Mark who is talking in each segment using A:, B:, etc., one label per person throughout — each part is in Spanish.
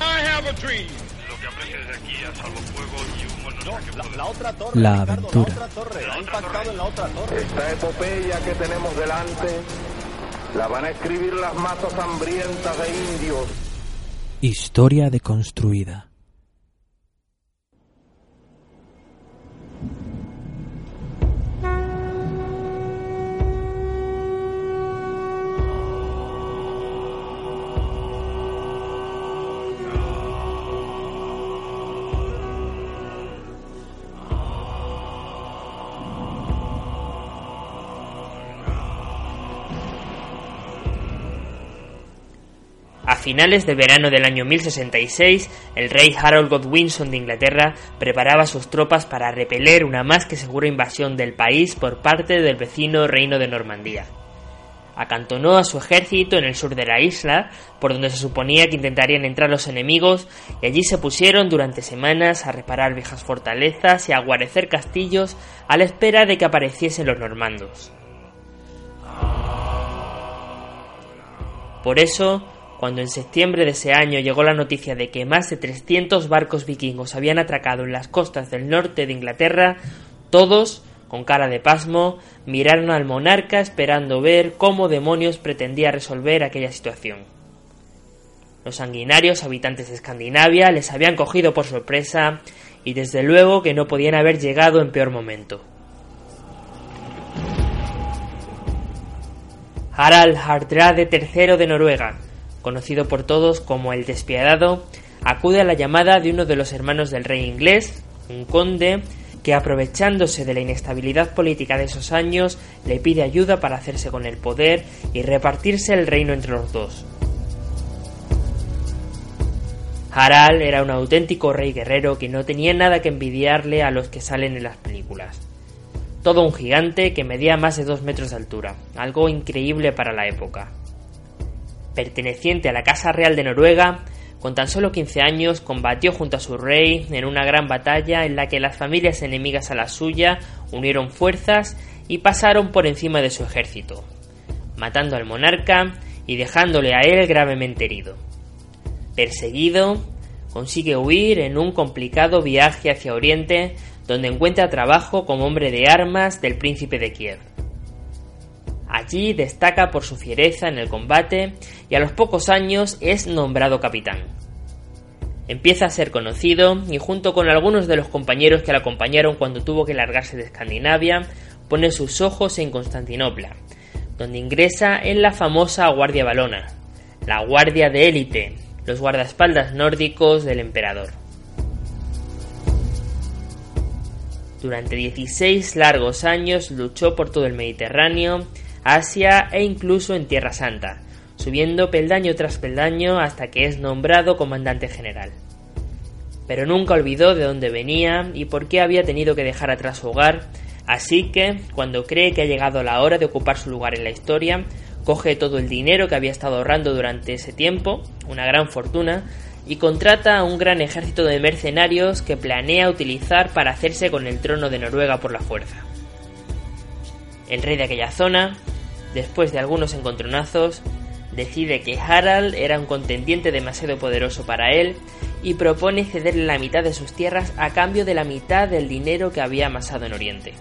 A: I have a dream.
B: La aventura.
C: Esta epopeya que tenemos delante la van a escribir las masas hambrientas de indios.
B: Historia deconstruida.
D: Finales de verano del año 1066, el rey Harold Godwinson de Inglaterra preparaba sus tropas para repeler una más que segura invasión del país por parte del vecino reino de Normandía. Acantonó a su ejército en el sur de la isla, por donde se suponía que intentarían entrar los enemigos, y allí se pusieron durante semanas a reparar viejas fortalezas y a guarecer castillos a la espera de que apareciesen los normandos. Por eso, cuando en septiembre de ese año llegó la noticia de que más de 300 barcos vikingos habían atracado en las costas del norte de Inglaterra, todos, con cara de pasmo, miraron al monarca esperando ver cómo demonios pretendía resolver aquella situación. Los sanguinarios habitantes de Escandinavia les habían cogido por sorpresa y desde luego que no podían haber llegado en peor momento. Harald Hardrade III de Noruega, conocido por todos como el Despiadado, acude a la llamada de uno de los hermanos del rey inglés, un conde, que aprovechándose de la inestabilidad política de esos años, le pide ayuda para hacerse con el poder y repartirse el reino entre los dos. Harald era un auténtico rey guerrero que no tenía nada que envidiarle a los que salen en las películas. Todo un gigante que medía más de dos metros de altura, algo increíble para la época perteneciente a la Casa Real de Noruega, con tan solo 15 años combatió junto a su rey en una gran batalla en la que las familias enemigas a la suya unieron fuerzas y pasaron por encima de su ejército, matando al monarca y dejándole a él gravemente herido. Perseguido, consigue huir en un complicado viaje hacia Oriente donde encuentra trabajo como hombre de armas del príncipe de Kiev. Allí destaca por su fiereza en el combate y a los pocos años es nombrado capitán. Empieza a ser conocido y junto con algunos de los compañeros que le acompañaron cuando tuvo que largarse de Escandinavia, pone sus ojos en Constantinopla, donde ingresa en la famosa Guardia Balona, la Guardia de élite, los guardaespaldas nórdicos del emperador. Durante 16 largos años luchó por todo el Mediterráneo, Asia e incluso en Tierra Santa, subiendo peldaño tras peldaño hasta que es nombrado comandante general. Pero nunca olvidó de dónde venía y por qué había tenido que dejar atrás su hogar, así que, cuando cree que ha llegado la hora de ocupar su lugar en la historia, coge todo el dinero que había estado ahorrando durante ese tiempo, una gran fortuna, y contrata a un gran ejército de mercenarios que planea utilizar para hacerse con el trono de Noruega por la fuerza. El rey de aquella zona, después de algunos encontronazos, decide que Harald era un contendiente demasiado poderoso para él y propone cederle la mitad de sus tierras a cambio de la mitad del dinero que había amasado en Oriente.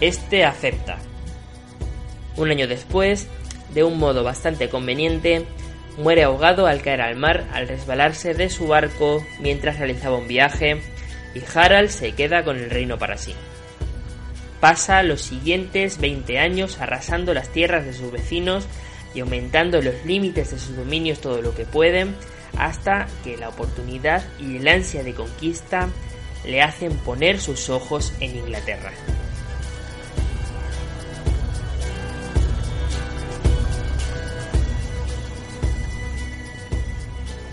D: Este acepta. Un año después, de un modo bastante conveniente, muere ahogado al caer al mar al resbalarse de su barco mientras realizaba un viaje y Harald se queda con el reino para sí. pasa los siguientes 20 años arrasando las tierras de sus vecinos y aumentando los límites de sus dominios todo lo que pueden, hasta que la oportunidad y el ansia de conquista le hacen poner sus ojos en Inglaterra.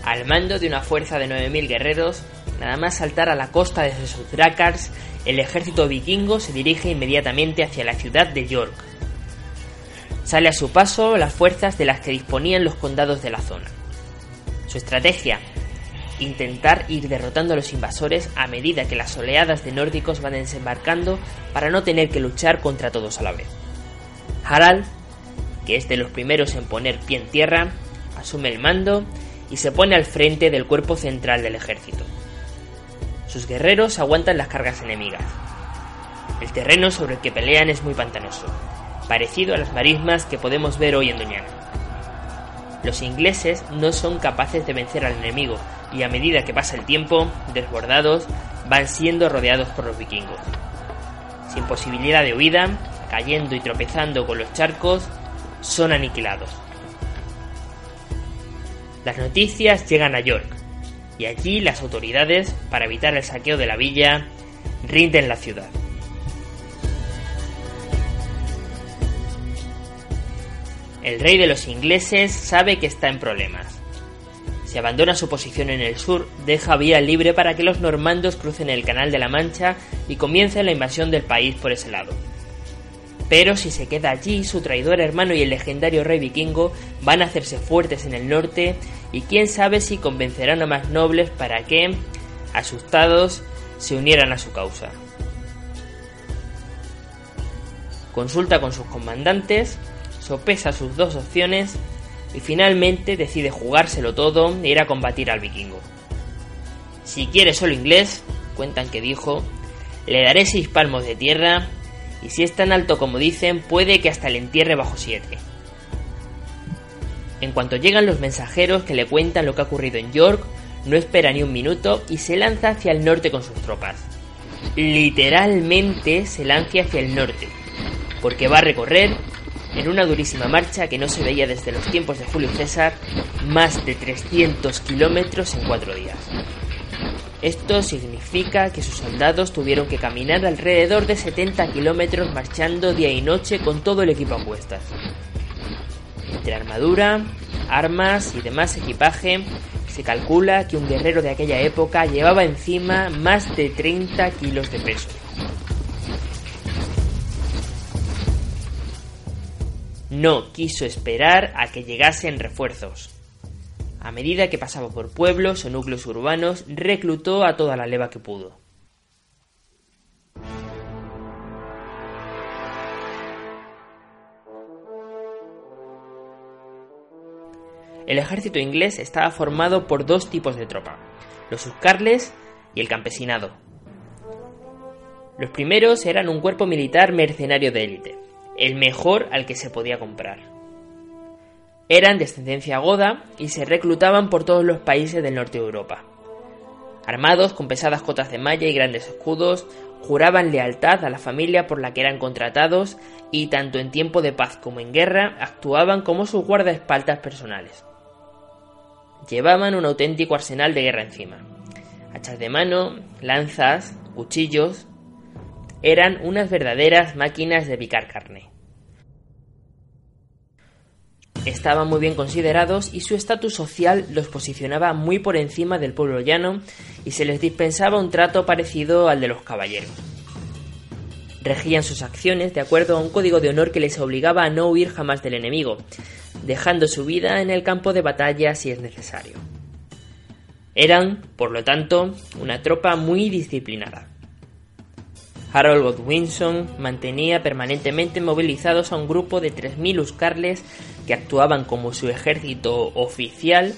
D: Al mando de una fuerza de 9.000 guerreros, nada más saltar a la costa desde sus dracars, el ejército vikingo se dirige inmediatamente hacia la ciudad de York. Sale a su paso las fuerzas de las que disponían los condados de la zona. Su estrategia, intentar ir derrotando a los invasores a medida que las oleadas de nórdicos van desembarcando para no tener que luchar contra todos a la vez. Harald, que es de los primeros en poner pie en tierra, asume el mando y se pone al frente del cuerpo central del ejército. Sus guerreros aguantan las cargas enemigas. El terreno sobre el que pelean es muy pantanoso, parecido a las marismas que podemos ver hoy en Doñana. Los ingleses no son capaces de vencer al enemigo y a medida que pasa el tiempo, desbordados, van siendo rodeados por los vikingos. Sin posibilidad de huida, cayendo y tropezando con los charcos, son aniquilados. Las noticias llegan a York, y allí las autoridades, para evitar el saqueo de la villa, rinden la ciudad. El rey de los ingleses sabe que está en problemas. Si abandona su posición en el sur, deja vía libre para que los normandos crucen el Canal de la Mancha y comiencen la invasión del país por ese lado. Pero si se queda allí, su traidor hermano y el legendario rey vikingo van a hacerse fuertes en el norte y quién sabe si convencerán a más nobles para que, asustados, se unieran a su causa. Consulta con sus comandantes, sopesa sus dos opciones y finalmente decide jugárselo todo e ir a combatir al vikingo. Si quiere solo inglés, cuentan que dijo, le daré seis palmos de tierra y si es tan alto como dicen, puede que hasta le entierre bajo siete. En cuanto llegan los mensajeros que le cuentan lo que ha ocurrido en York, no espera ni un minuto y se lanza hacia el norte con sus tropas. Literalmente se lanza hacia el norte, porque va a recorrer, en una durísima marcha que no se veía desde los tiempos de Julio César, más de 300 kilómetros en cuatro días. Esto significa que sus soldados tuvieron que caminar alrededor de 70 kilómetros marchando día y noche con todo el equipo a cuestas. Entre armadura, armas y demás equipaje, se calcula que un guerrero de aquella época llevaba encima más de 30 kilos de peso. No quiso esperar a que llegasen refuerzos. A medida que pasaba por pueblos o núcleos urbanos, reclutó a toda la leva que pudo. El ejército inglés estaba formado por dos tipos de tropa, los huscarles y el campesinado. Los primeros eran un cuerpo militar mercenario de élite, el mejor al que se podía comprar. Eran de ascendencia goda y se reclutaban por todos los países del norte de Europa. Armados con pesadas cotas de malla y grandes escudos, juraban lealtad a la familia por la que eran contratados y tanto en tiempo de paz como en guerra actuaban como sus guardaespaldas personales. Llevaban un auténtico arsenal de guerra encima. Hachas de mano, lanzas, cuchillos. Eran unas verdaderas máquinas de picar carne estaban muy bien considerados y su estatus social los posicionaba muy por encima del pueblo llano y se les dispensaba un trato parecido al de los caballeros. Regían sus acciones de acuerdo a un código de honor que les obligaba a no huir jamás del enemigo, dejando su vida en el campo de batalla si es necesario. Eran, por lo tanto, una tropa muy disciplinada. Harold Godwinson mantenía permanentemente movilizados a un grupo de 3.000 Uscarles que actuaban como su ejército oficial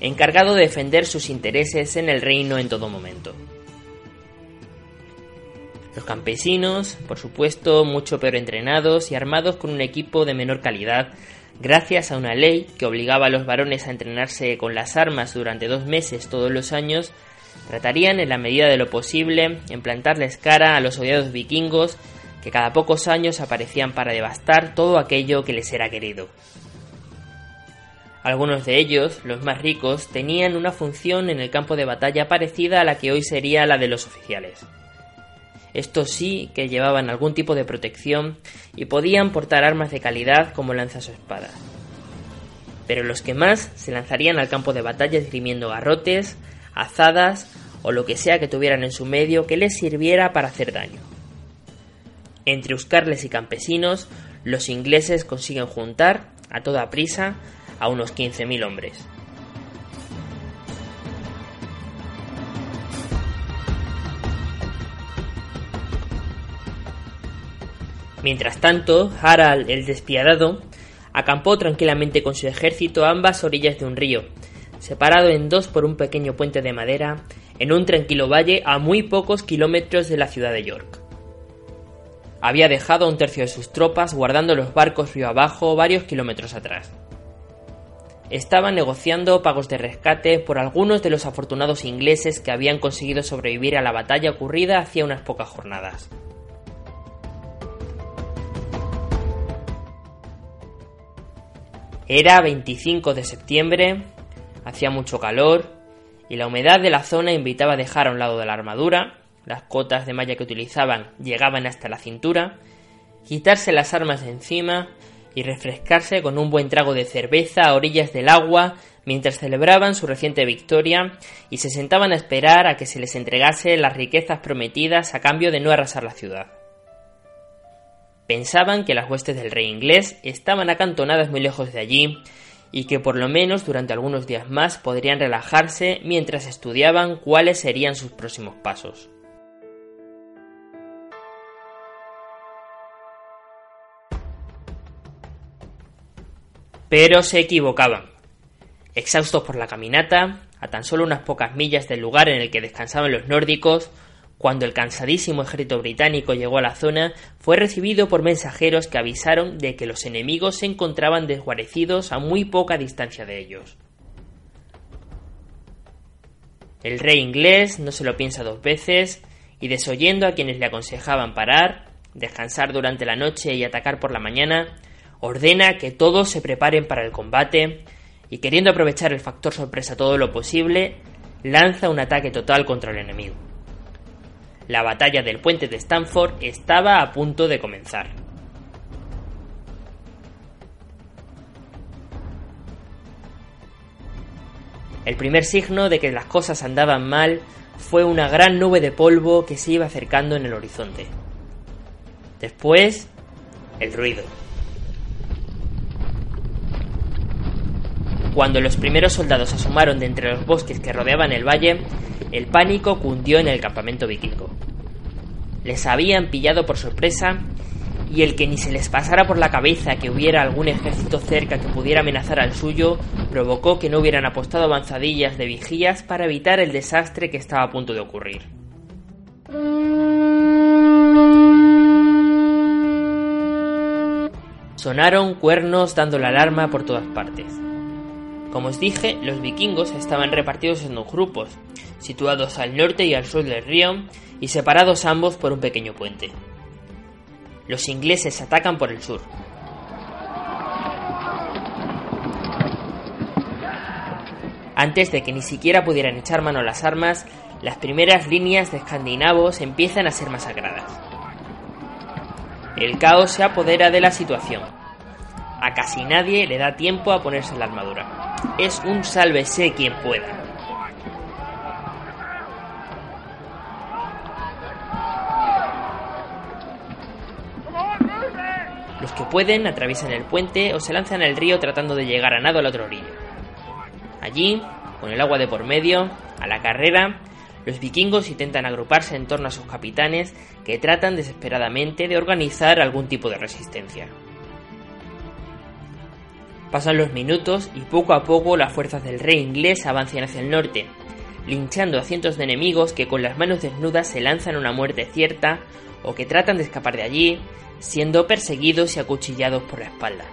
D: encargado de defender sus intereses en el reino en todo momento. Los campesinos, por supuesto, mucho peor entrenados y armados con un equipo de menor calidad, gracias a una ley que obligaba a los varones a entrenarse con las armas durante dos meses todos los años, tratarían en la medida de lo posible en plantarles cara a los odiados vikingos que cada pocos años aparecían para devastar todo aquello que les era querido. Algunos de ellos, los más ricos, tenían una función en el campo de batalla parecida a la que hoy sería la de los oficiales. Estos sí que llevaban algún tipo de protección y podían portar armas de calidad como lanzas o espadas. Pero los que más se lanzarían al campo de batalla esgrimiendo garrotes, azadas o lo que sea que tuvieran en su medio que les sirviera para hacer daño. Entre euskarles y campesinos, los ingleses consiguen juntar, a toda prisa, a unos 15.000 hombres. Mientras tanto, Harald el despiadado acampó tranquilamente con su ejército a ambas orillas de un río, separado en dos por un pequeño puente de madera, en un tranquilo valle a muy pocos kilómetros de la ciudad de York. Había dejado un tercio de sus tropas guardando los barcos río abajo varios kilómetros atrás. Estaban negociando pagos de rescate por algunos de los afortunados ingleses que habían conseguido sobrevivir a la batalla ocurrida hacía unas pocas jornadas. Era 25 de septiembre, hacía mucho calor y la humedad de la zona invitaba a dejar a un lado de la armadura, las cotas de malla que utilizaban llegaban hasta la cintura, quitarse las armas de encima y refrescarse con un buen trago de cerveza a orillas del agua mientras celebraban su reciente victoria y se sentaban a esperar a que se les entregase las riquezas prometidas a cambio de no arrasar la ciudad. Pensaban que las huestes del rey inglés estaban acantonadas muy lejos de allí y que por lo menos durante algunos días más podrían relajarse mientras estudiaban cuáles serían sus próximos pasos. Pero se equivocaban. Exhaustos por la caminata, a tan solo unas pocas millas del lugar en el que descansaban los nórdicos, cuando el cansadísimo ejército británico llegó a la zona, fue recibido por mensajeros que avisaron de que los enemigos se encontraban desguarecidos a muy poca distancia de ellos. El rey inglés no se lo piensa dos veces y desoyendo a quienes le aconsejaban parar, descansar durante la noche y atacar por la mañana, ordena que todos se preparen para el combate y queriendo aprovechar el factor sorpresa todo lo posible, lanza un ataque total contra el enemigo. La batalla del puente de Stanford estaba a punto de comenzar. El primer signo de que las cosas andaban mal fue una gran nube de polvo que se iba acercando en el horizonte. Después, el ruido. Cuando los primeros soldados asomaron de entre los bosques que rodeaban el valle, el pánico cundió en el campamento vikingo. Les habían pillado por sorpresa y el que ni se les pasara por la cabeza que hubiera algún ejército cerca que pudiera amenazar al suyo provocó que no hubieran apostado avanzadillas de vigías para evitar el desastre que estaba a punto de ocurrir. Sonaron cuernos dando la alarma por todas partes. Como os dije, los vikingos estaban repartidos en dos grupos, situados al norte y al sur del río y separados ambos por un pequeño puente. Los ingleses atacan por el sur. Antes de que ni siquiera pudieran echar mano a las armas, las primeras líneas de escandinavos empiezan a ser masacradas. El caos se apodera de la situación. A casi nadie le da tiempo a ponerse la armadura es un sálvese quien pueda. Los que pueden atraviesan el puente o se lanzan al río tratando de llegar a nado a la otra orilla. Allí, con el agua de por medio, a la carrera, los vikingos intentan agruparse en torno a sus capitanes que tratan desesperadamente de organizar algún tipo de resistencia. Pasan los minutos y poco a poco las fuerzas del rey inglés avanzan hacia el norte, linchando a cientos de enemigos que con las manos desnudas se lanzan a una muerte cierta o que tratan de escapar de allí, siendo perseguidos y acuchillados por la espalda.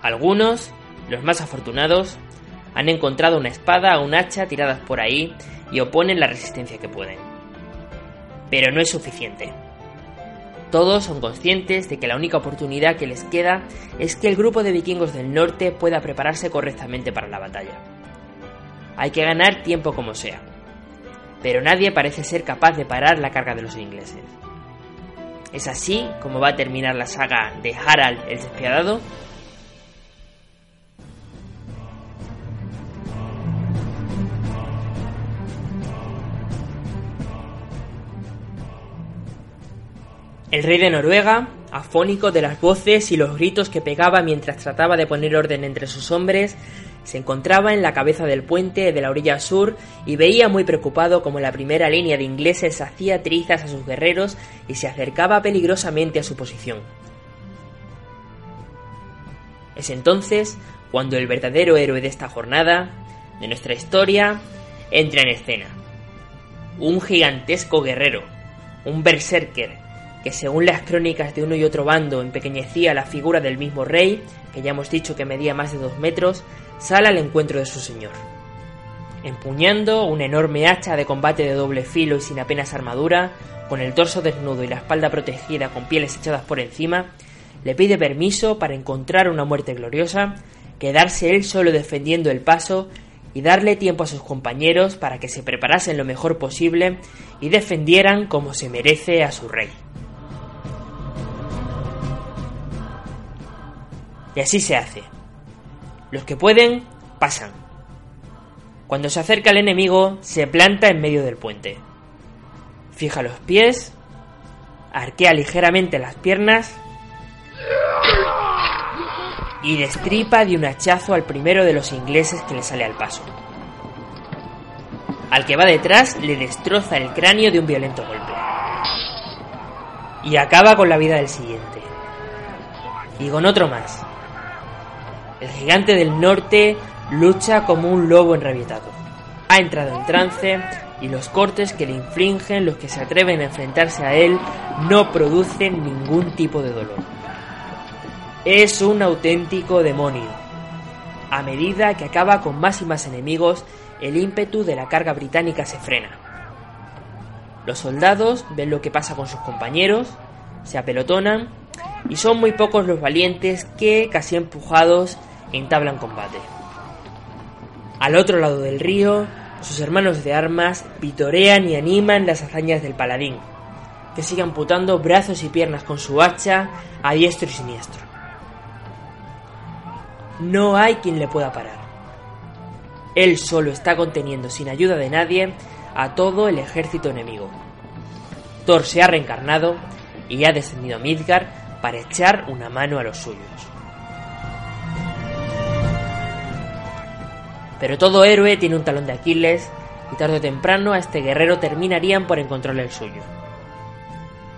D: Algunos, los más afortunados, han encontrado una espada o un hacha tiradas por ahí y oponen la resistencia que pueden. Pero no es suficiente. Todos son conscientes de que la única oportunidad que les queda es que el grupo de vikingos del norte pueda prepararse correctamente para la batalla. Hay que ganar tiempo como sea, pero nadie parece ser capaz de parar la carga de los ingleses. Es así como va a terminar la saga de Harald el Despiadado El rey de Noruega, afónico de las voces y los gritos que pegaba mientras trataba de poner orden entre sus hombres, se encontraba en la cabeza del puente de la orilla sur y veía muy preocupado como la primera línea de ingleses hacía trizas a sus guerreros y se acercaba peligrosamente a su posición. Es entonces cuando el verdadero héroe de esta jornada, de nuestra historia, entra en escena. Un gigantesco guerrero, un berserker, que según las crónicas de uno y otro bando empequeñecía la figura del mismo rey, que ya hemos dicho que medía más de dos metros, sale al encuentro de su señor. Empuñando una enorme hacha de combate de doble filo y sin apenas armadura, con el torso desnudo y la espalda protegida con pieles echadas por encima, le pide permiso para encontrar una muerte gloriosa, quedarse él solo defendiendo el paso y darle tiempo a sus compañeros para que se preparasen lo mejor posible y defendieran como se merece a su rey. Y así se hace. Los que pueden, pasan. Cuando se acerca el enemigo, se planta en medio del puente. Fija los pies, arquea ligeramente las piernas y destripa de un hachazo al primero de los ingleses que le sale al paso. Al que va detrás le destroza el cráneo de un violento golpe. Y acaba con la vida del siguiente. Y con otro más. El gigante del norte lucha como un lobo enrabietado. Ha entrado en trance y los cortes que le infligen los que se atreven a enfrentarse a él no producen ningún tipo de dolor. Es un auténtico demonio. A medida que acaba con más y más enemigos, el ímpetu de la carga británica se frena. Los soldados ven lo que pasa con sus compañeros, se apelotonan y son muy pocos los valientes que, casi empujados, entablan combate. Al otro lado del río, sus hermanos de armas vitorean y animan las hazañas del paladín, que sigue amputando brazos y piernas con su hacha a diestro y siniestro. No hay quien le pueda parar. Él solo está conteniendo sin ayuda de nadie a todo el ejército enemigo. Thor se ha reencarnado y ha descendido a Midgard para echar una mano a los suyos. Pero todo héroe tiene un talón de Aquiles y tarde o temprano a este guerrero terminarían por encontrarle el suyo.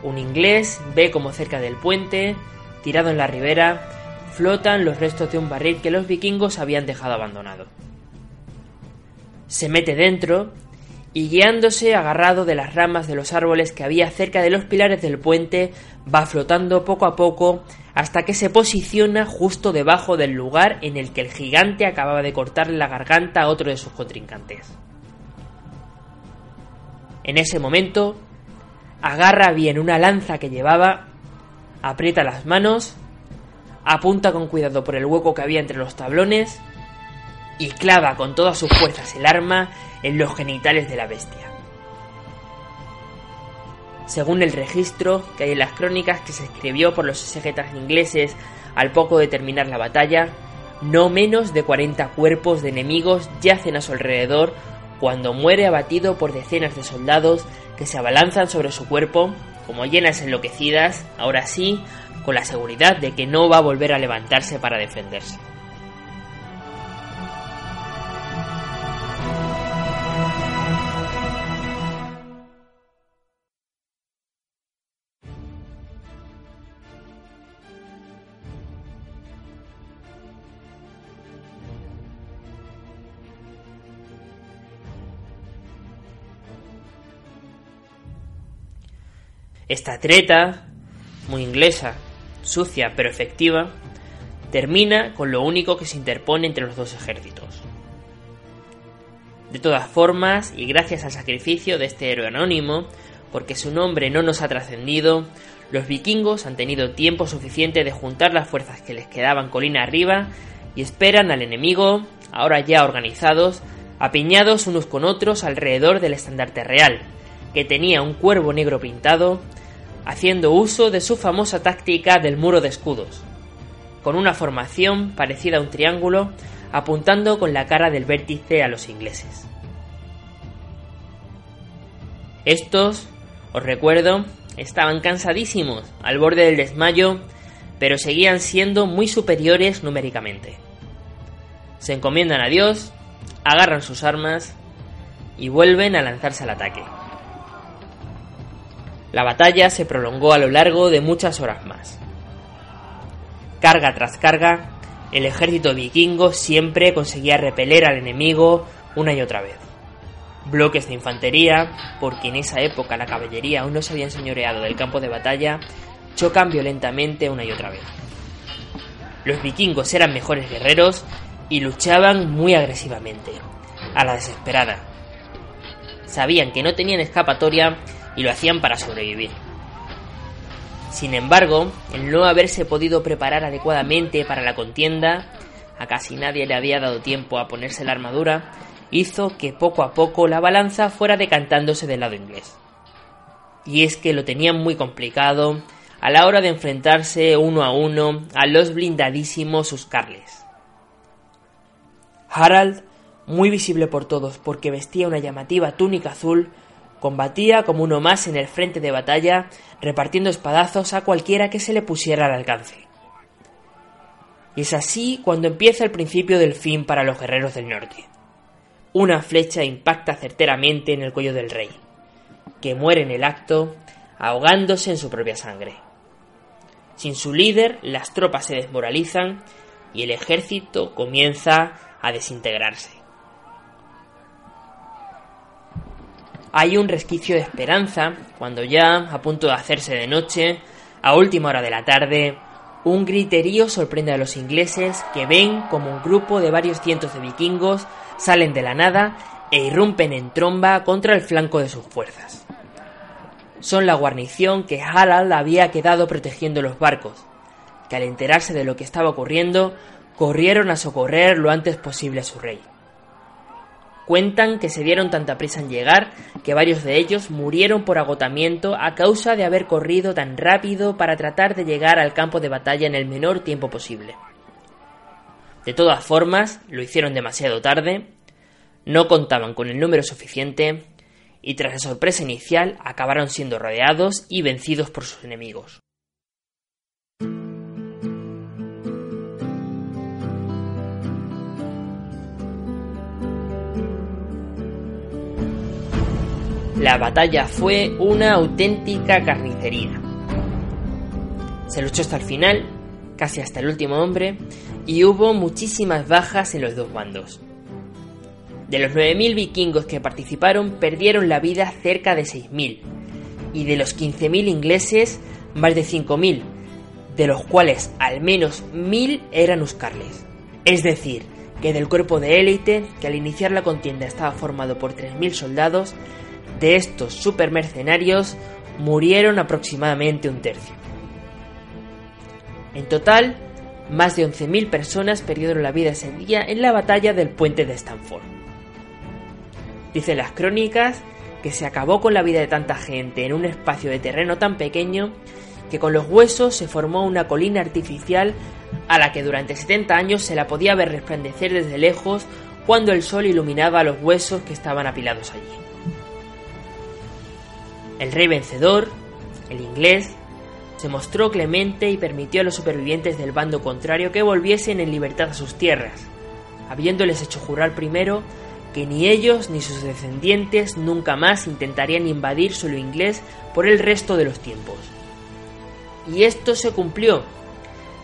D: Un inglés ve como cerca del puente, tirado en la ribera, flotan los restos de un barril que los vikingos habían dejado abandonado. Se mete dentro y guiándose agarrado de las ramas de los árboles que había cerca de los pilares del puente, va flotando poco a poco hasta que se posiciona justo debajo del lugar en el que el gigante acababa de cortarle la garganta a otro de sus contrincantes. En ese momento, agarra bien una lanza que llevaba, aprieta las manos, apunta con cuidado por el hueco que había entre los tablones y clava con todas sus fuerzas el arma en los genitales de la bestia. Según el registro que hay en las crónicas que se escribió por los exegetas ingleses al poco de terminar la batalla, no menos de 40 cuerpos de enemigos yacen a su alrededor cuando muere abatido por decenas de soldados que se abalanzan sobre su cuerpo, como llenas enloquecidas, ahora sí, con la seguridad de que no va a volver a levantarse para defenderse. Esta treta, muy inglesa, sucia pero efectiva, termina con lo único que se interpone entre los dos ejércitos. De todas formas, y gracias al sacrificio de este héroe anónimo, porque su nombre no nos ha trascendido, los vikingos han tenido tiempo suficiente de juntar las fuerzas que les quedaban colina arriba y esperan al enemigo, ahora ya organizados, apiñados unos con otros alrededor del estandarte real, que tenía un cuervo negro pintado, haciendo uso de su famosa táctica del muro de escudos, con una formación parecida a un triángulo, apuntando con la cara del vértice a los ingleses. Estos, os recuerdo, estaban cansadísimos, al borde del desmayo, pero seguían siendo muy superiores numéricamente. Se encomiendan a Dios, agarran sus armas y vuelven a lanzarse al ataque. La batalla se prolongó a lo largo de muchas horas más. Carga tras carga, el ejército vikingo siempre conseguía repeler al enemigo una y otra vez. Bloques de infantería, porque en esa época la caballería aún no se había enseñoreado del campo de batalla, chocan violentamente una y otra vez. Los vikingos eran mejores guerreros y luchaban muy agresivamente, a la desesperada. Sabían que no tenían escapatoria y lo hacían para sobrevivir. Sin embargo, el no haberse podido preparar adecuadamente para la contienda, a casi nadie le había dado tiempo a ponerse la armadura, hizo que poco a poco la balanza fuera decantándose del lado inglés. Y es que lo tenían muy complicado a la hora de enfrentarse uno a uno a los blindadísimos Uscarles. Harald, muy visible por todos porque vestía una llamativa túnica azul, combatía como uno más en el frente de batalla, repartiendo espadazos a cualquiera que se le pusiera al alcance. Y es así cuando empieza el principio del fin para los guerreros del norte. Una flecha impacta certeramente en el cuello del rey, que muere en el acto, ahogándose en su propia sangre. Sin su líder, las tropas se desmoralizan y el ejército comienza a desintegrarse. Hay un resquicio de esperanza cuando ya, a punto de hacerse de noche, a última hora de la tarde, un griterío sorprende a los ingleses que ven como un grupo de varios cientos de vikingos salen de la nada e irrumpen en tromba contra el flanco de sus fuerzas. Son la guarnición que Harald había quedado protegiendo los barcos, que al enterarse de lo que estaba ocurriendo corrieron a socorrer lo antes posible a su rey. Cuentan que se dieron tanta prisa en llegar que varios de ellos murieron por agotamiento a causa de haber corrido tan rápido para tratar de llegar al campo de batalla en el menor tiempo posible. De todas formas, lo hicieron demasiado tarde, no contaban con el número suficiente y tras la sorpresa inicial acabaron siendo rodeados y vencidos por sus enemigos. La batalla fue una auténtica carnicería. Se luchó hasta el final, casi hasta el último hombre, y hubo muchísimas bajas en los dos bandos. De los 9.000 vikingos que participaron, perdieron la vida cerca de 6.000, y de los 15.000 ingleses, más de 5.000, de los cuales al menos 1.000 eran uscarles. Es decir, que del cuerpo de élite, que al iniciar la contienda estaba formado por 3.000 soldados, de estos supermercenarios murieron aproximadamente un tercio. En total, más de 11.000 personas perdieron la vida ese día en la batalla del puente de Stanford. Dicen las crónicas que se acabó con la vida de tanta gente en un espacio de terreno tan pequeño que con los huesos se formó una colina artificial a la que durante 70 años se la podía ver resplandecer desde lejos cuando el sol iluminaba los huesos que estaban apilados allí. El rey vencedor, el inglés, se mostró clemente y permitió a los supervivientes del bando contrario que volviesen en libertad a sus tierras, habiéndoles hecho jurar primero que ni ellos ni sus descendientes nunca más intentarían invadir suelo inglés por el resto de los tiempos. Y esto se cumplió.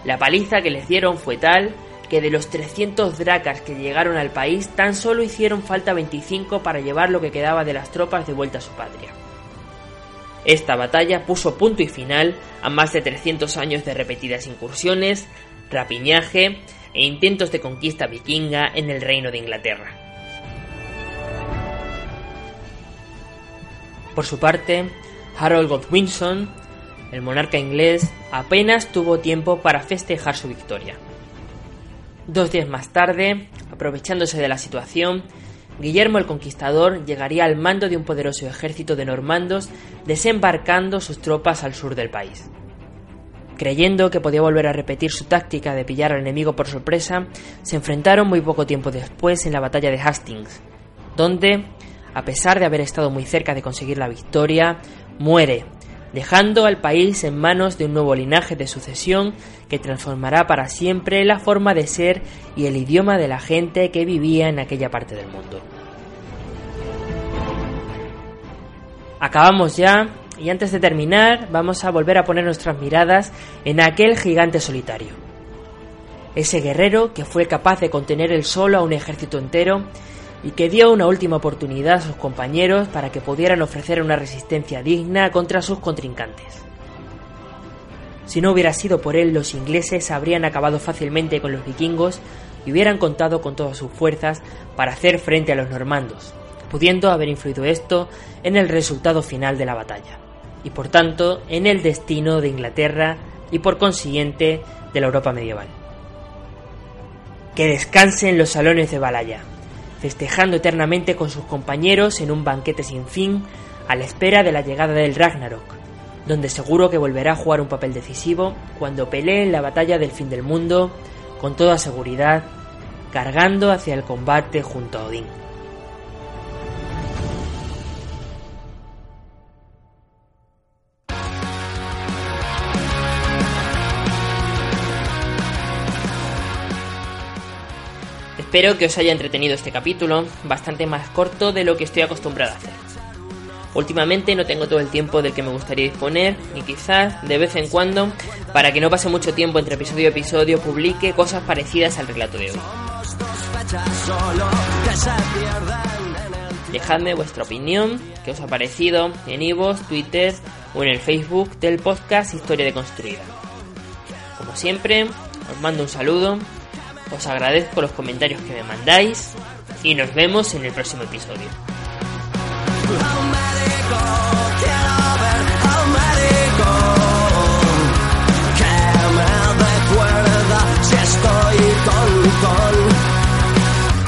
D: La paliza que les dieron fue tal que de los 300 dracas que llegaron al país tan solo hicieron falta 25 para llevar lo que quedaba de las tropas de vuelta a su patria. Esta batalla puso punto y final a más de 300 años de repetidas incursiones, rapiñaje e intentos de conquista vikinga en el reino de Inglaterra. Por su parte, Harold Godwinson, el monarca inglés apenas tuvo tiempo para festejar su victoria. Dos días más tarde, aprovechándose de la situación, Guillermo el Conquistador llegaría al mando de un poderoso ejército de normandos desembarcando sus tropas al sur del país. Creyendo que podía volver a repetir su táctica de pillar al enemigo por sorpresa, se enfrentaron muy poco tiempo después en la batalla de Hastings, donde, a pesar de haber estado muy cerca de conseguir la victoria, muere, dejando al país en manos de un nuevo linaje de sucesión que transformará para siempre la forma de ser y el idioma de la gente que vivía en aquella parte del mundo. Acabamos ya y antes de terminar vamos a volver a poner nuestras miradas en aquel gigante solitario. Ese guerrero que fue capaz de contener el solo a un ejército entero y que dio una última oportunidad a sus compañeros para que pudieran ofrecer una resistencia digna contra sus contrincantes. Si no hubiera sido por él, los ingleses habrían acabado fácilmente con los vikingos y hubieran contado con todas sus fuerzas para hacer frente a los normandos, pudiendo haber influido esto en el resultado final de la batalla, y por tanto en el destino de Inglaterra y por consiguiente de la Europa medieval. Que descanse en los salones de Balaya, festejando eternamente con sus compañeros en un banquete sin fin a la espera de la llegada del Ragnarok, donde seguro que volverá a jugar un papel decisivo cuando pelee en la batalla del fin del mundo, con toda seguridad, cargando hacia el combate junto a Odín. Espero que os haya entretenido este capítulo, bastante más corto de lo que estoy acostumbrado a hacer. Últimamente no tengo todo el tiempo del que me gustaría disponer y quizás de vez en cuando, para que no pase mucho tiempo entre episodio y episodio, publique cosas parecidas al relato de hoy. Dejadme vuestra opinión, qué os ha parecido en Ivos, Twitter o en el Facebook del podcast Historia de Construida. Como siempre, os mando un saludo os agradezco los comentarios que me mandáis y nos vemos en el próximo episodio.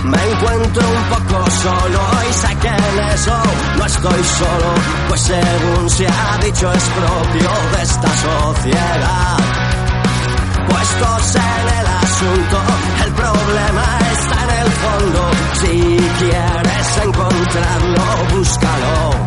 E: Me encuentro un poco solo y sé que en eso no estoy solo, pues según se ha dicho es propio de esta sociedad. Puestos en el asunto, el problema está en el fondo. Si quieres encontrarlo, búscalo.